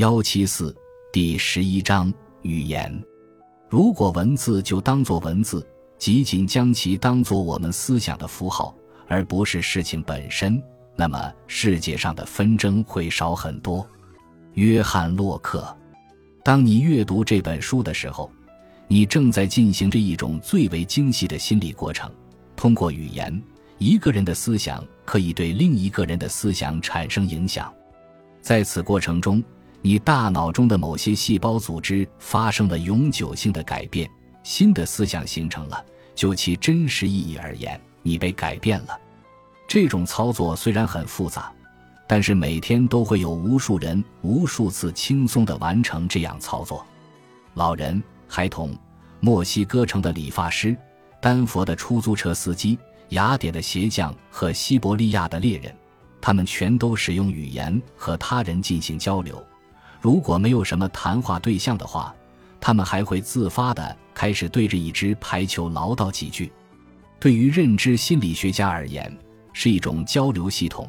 幺七四第十一章语言。如果文字就当作文字，仅仅将其当作我们思想的符号，而不是事情本身，那么世界上的纷争会少很多。约翰·洛克。当你阅读这本书的时候，你正在进行着一种最为精细的心理过程。通过语言，一个人的思想可以对另一个人的思想产生影响。在此过程中，你大脑中的某些细胞组织发生了永久性的改变，新的思想形成了。就其真实意义而言，你被改变了。这种操作虽然很复杂，但是每天都会有无数人无数次轻松地完成这样操作。老人、孩童、墨西哥城的理发师、丹佛的出租车司机、雅典的鞋匠和西伯利亚的猎人，他们全都使用语言和他人进行交流。如果没有什么谈话对象的话，他们还会自发地开始对着一只排球唠叨几句。对于认知心理学家而言，是一种交流系统。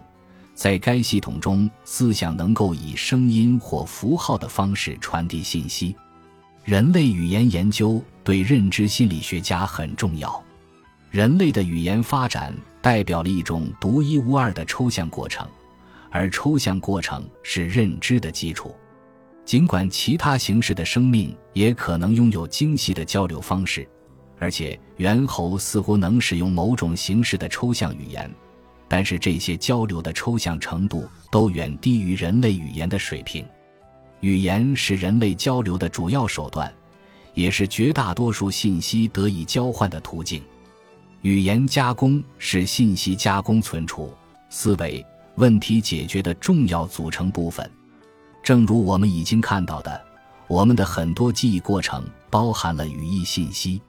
在该系统中，思想能够以声音或符号的方式传递信息。人类语言研究对认知心理学家很重要。人类的语言发展代表了一种独一无二的抽象过程，而抽象过程是认知的基础。尽管其他形式的生命也可能拥有精细的交流方式，而且猿猴似乎能使用某种形式的抽象语言，但是这些交流的抽象程度都远低于人类语言的水平。语言是人类交流的主要手段，也是绝大多数信息得以交换的途径。语言加工是信息加工、存储、思维、问题解决的重要组成部分。正如我们已经看到的，我们的很多记忆过程包含了语义信息。